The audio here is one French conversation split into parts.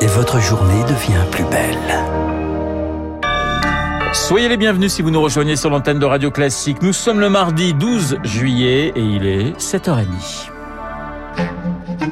Et votre journée devient plus belle. Soyez les bienvenus si vous nous rejoignez sur l'antenne de Radio Classique. Nous sommes le mardi 12 juillet et il est 7h30.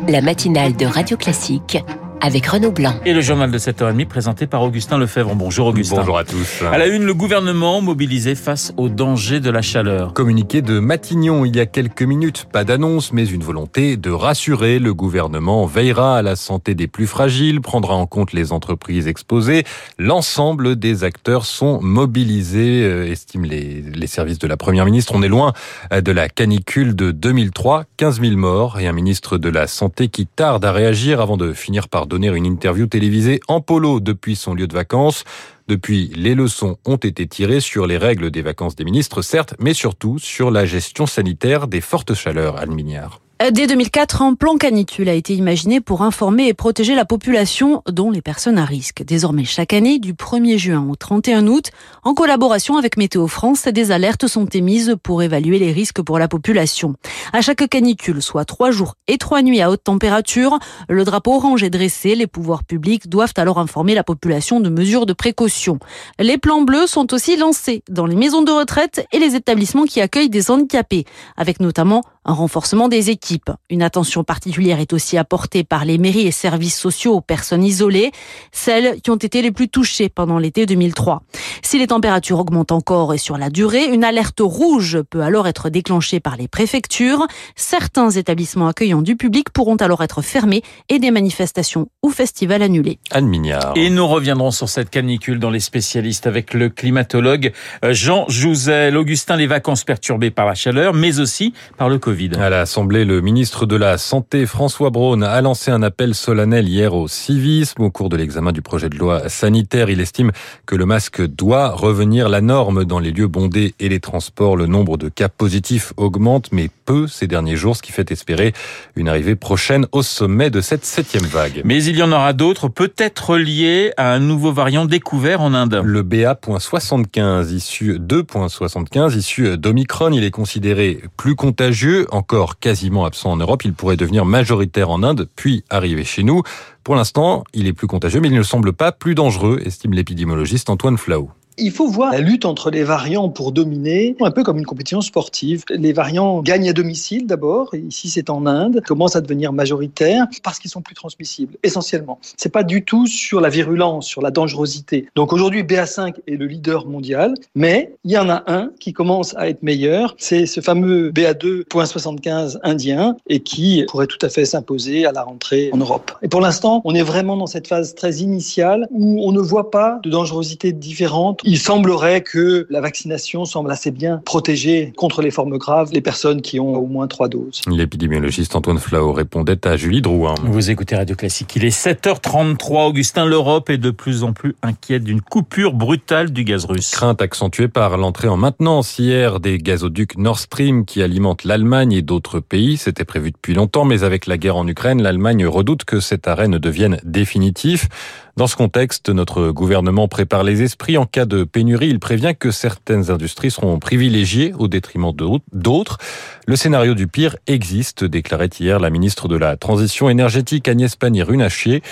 La matinale de Radio Classique avec Renaud Blanc. Et le journal de 7h30 présenté par Augustin Lefebvre. Bonjour Augustin. Bonjour à tous. À la une, le gouvernement mobilisé face au danger de la chaleur. Communiqué de Matignon il y a quelques minutes. Pas d'annonce, mais une volonté de rassurer. Le gouvernement veillera à la santé des plus fragiles, prendra en compte les entreprises exposées. L'ensemble des acteurs sont mobilisés, euh, estiment les, les services de la Première ministre. On est loin euh, de la canicule de 2003. 15 000 morts et un ministre de la Santé qui tarde à réagir avant de finir par donner une interview télévisée en polo depuis son lieu de vacances. Depuis, les leçons ont été tirées sur les règles des vacances des ministres, certes, mais surtout sur la gestion sanitaire des fortes chaleurs, Anne. Dès 2004, un plan canicule a été imaginé pour informer et protéger la population, dont les personnes à risque. Désormais, chaque année, du 1er juin au 31 août, en collaboration avec Météo France, des alertes sont émises pour évaluer les risques pour la population. À chaque canicule, soit trois jours et trois nuits à haute température, le drapeau orange est dressé. Les pouvoirs publics doivent alors informer la population de mesures de précaution. Les plans bleus sont aussi lancés dans les maisons de retraite et les établissements qui accueillent des handicapés, avec notamment un renforcement des équipes. Une attention particulière est aussi apportée par les mairies et services sociaux aux personnes isolées, celles qui ont été les plus touchées pendant l'été 2003. Si les températures augmentent encore et sur la durée, une alerte rouge peut alors être déclenchée par les préfectures. Certains établissements accueillant du public pourront alors être fermés et des manifestations ou festivals annulés. Anne Mignard. Et nous reviendrons sur cette canicule dans les spécialistes avec le climatologue euh, Jean Jouzel. Augustin, les vacances perturbées par la chaleur, mais aussi par le Covid. À l'Assemblée, le ministre de la Santé, François Braun, a lancé un appel solennel hier au civisme. Au cours de l'examen du projet de loi sanitaire, il estime que le masque doit revenir la norme dans les lieux bondés et les transports. Le nombre de cas positifs augmente, mais peu ces derniers jours, ce qui fait espérer une arrivée prochaine au sommet de cette septième vague. Mais il y en aura d'autres, peut-être liés à un nouveau variant découvert en Inde. Le BA.75, issu 2.75, issu d'Omicron, il est considéré plus contagieux, encore quasiment absent en Europe. Il pourrait devenir majoritaire en Inde, puis arriver chez nous. Pour l'instant, il est plus contagieux, mais il ne semble pas plus dangereux, estime l'épidémiologiste Antoine Flau. Il faut voir la lutte entre les variants pour dominer, un peu comme une compétition sportive. Les variants gagnent à domicile d'abord, ici c'est en Inde, commencent à devenir majoritaires parce qu'ils sont plus transmissibles, essentiellement. C'est pas du tout sur la virulence, sur la dangerosité. Donc aujourd'hui, BA5 est le leader mondial, mais il y en a un qui commence à être meilleur, c'est ce fameux BA2.75 indien et qui pourrait tout à fait s'imposer à la rentrée en Europe. Et pour l'instant, on est vraiment dans cette phase très initiale où on ne voit pas de dangerosité différente il semblerait que la vaccination semble assez bien protéger contre les formes graves les personnes qui ont au moins trois doses. L'épidémiologiste Antoine Flau répondait à Julie Drouin. Vous écoutez Radio Classique, il est 7h33. Augustin, l'Europe est de plus en plus inquiète d'une coupure brutale du gaz russe. Crainte accentuée par l'entrée en maintenance hier des gazoducs Nord Stream qui alimentent l'Allemagne et d'autres pays. C'était prévu depuis longtemps, mais avec la guerre en Ukraine, l'Allemagne redoute que cet arrêt ne devienne définitif. Dans ce contexte, notre gouvernement prépare les esprits. En cas de pénurie, il prévient que certaines industries seront privilégiées au détriment d'autres. Le scénario du pire existe, déclarait hier la ministre de la Transition énergétique Agnès Pannier-Runacher.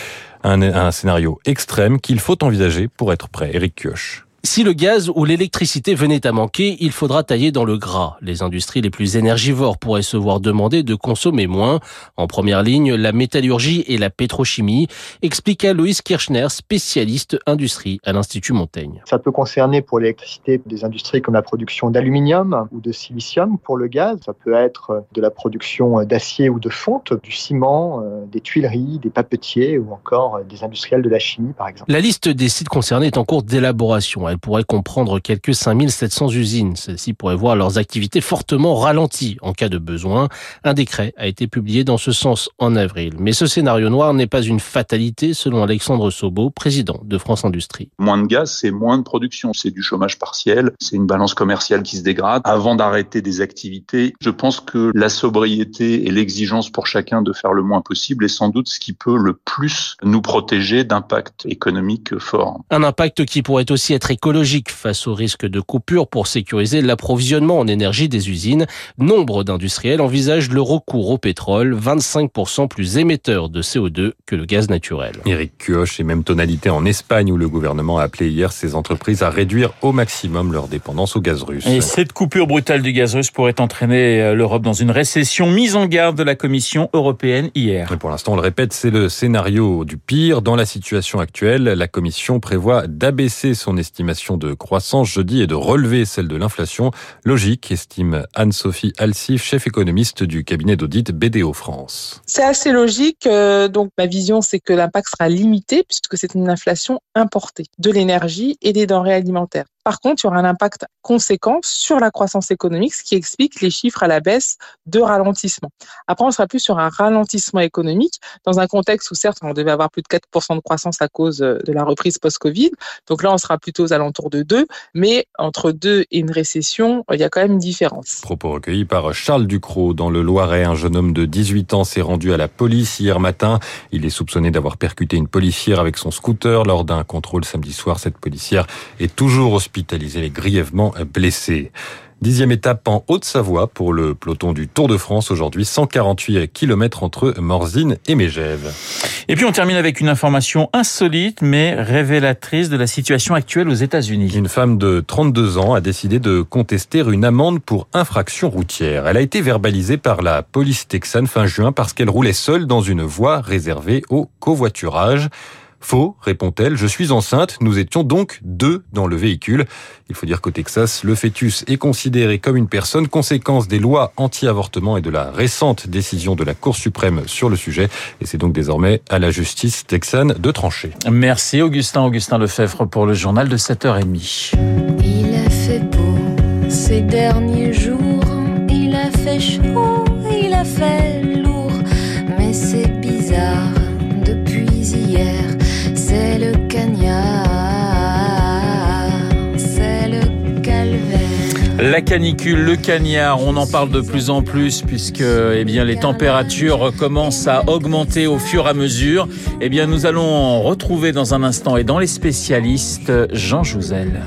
Un, un scénario extrême qu'il faut envisager pour être prêt. Eric Kioch. Si le gaz ou l'électricité venait à manquer, il faudra tailler dans le gras. Les industries les plus énergivores pourraient se voir demander de consommer moins. En première ligne, la métallurgie et la pétrochimie, expliqua Loïs Kirchner, spécialiste industrie à l'Institut Montaigne. Ça peut concerner pour l'électricité des industries comme la production d'aluminium ou de silicium. Pour le gaz, ça peut être de la production d'acier ou de fonte, du ciment, euh, des tuileries, des papetiers ou encore des industriels de la chimie, par exemple. La liste des sites concernés est en cours d'élaboration. Elle pourrait comprendre quelques 5700 usines. Celles-ci pourraient voir leurs activités fortement ralenties en cas de besoin. Un décret a été publié dans ce sens en avril. Mais ce scénario noir n'est pas une fatalité, selon Alexandre Sobo, président de France Industrie. Moins de gaz, c'est moins de production. C'est du chômage partiel, c'est une balance commerciale qui se dégrade. Avant d'arrêter des activités, je pense que la sobriété et l'exigence pour chacun de faire le moins possible est sans doute ce qui peut le plus nous protéger d'impact économique fort. Un impact qui pourrait aussi être écologique face au risque de coupure pour sécuriser l'approvisionnement en énergie des usines. Nombre d'industriels envisagent le recours au pétrole, 25% plus émetteur de CO2 que le gaz naturel. Eric Kioch et même tonalité en Espagne où le gouvernement a appelé hier ces entreprises à réduire au maximum leur dépendance au gaz russe. Et cette coupure brutale du gaz russe pourrait entraîner euh, l'Europe dans une récession mise en garde de la Commission européenne hier. Et pour l'instant, on le répète, c'est le scénario du pire. Dans la situation actuelle, la Commission prévoit d'abaisser son estimation de croissance jeudi et de relever celle de l'inflation. Logique, estime Anne-Sophie Alsif, chef économiste du cabinet d'audit BDO France. C'est assez logique. Euh, donc, ma vision, c'est que l'impact sera limité puisque c'est une inflation importée de l'énergie et des denrées alimentaires. Par contre, il y aura un impact conséquent sur la croissance économique, ce qui explique les chiffres à la baisse de ralentissement. Après, on sera plus sur un ralentissement économique dans un contexte où certes, on devait avoir plus de 4% de croissance à cause de la reprise post-Covid. Donc là, on sera plutôt aux alentours de 2, mais entre 2 et une récession, il y a quand même une différence. Propos recueillis par Charles Ducrot dans le Loiret. Un jeune homme de 18 ans s'est rendu à la police hier matin. Il est soupçonné d'avoir percuté une policière avec son scooter lors d'un contrôle samedi soir. Cette policière est toujours hospitalisée hospitalisé les grièvement blessés. Dixième étape en Haute-Savoie pour le peloton du Tour de France aujourd'hui, 148 km entre Morzine et Mégève. Et puis on termine avec une information insolite mais révélatrice de la situation actuelle aux États-Unis. Une femme de 32 ans a décidé de contester une amende pour infraction routière. Elle a été verbalisée par la police texane fin juin parce qu'elle roulait seule dans une voie réservée au covoiturage. Faux, répond-elle, je suis enceinte, nous étions donc deux dans le véhicule. Il faut dire qu'au Texas, le fœtus est considéré comme une personne, conséquence des lois anti-avortement et de la récente décision de la Cour suprême sur le sujet. Et c'est donc désormais à la justice texane de trancher. Merci Augustin, Augustin Lefebvre pour le journal de 7h30. Il a fait beau ces derniers jours, il a fait chaud, il a fait La canicule, le cagnard, on en parle de plus en plus puisque eh bien, les températures commencent à augmenter au fur et à mesure. Eh bien, nous allons retrouver dans un instant et dans les spécialistes Jean Jouzel.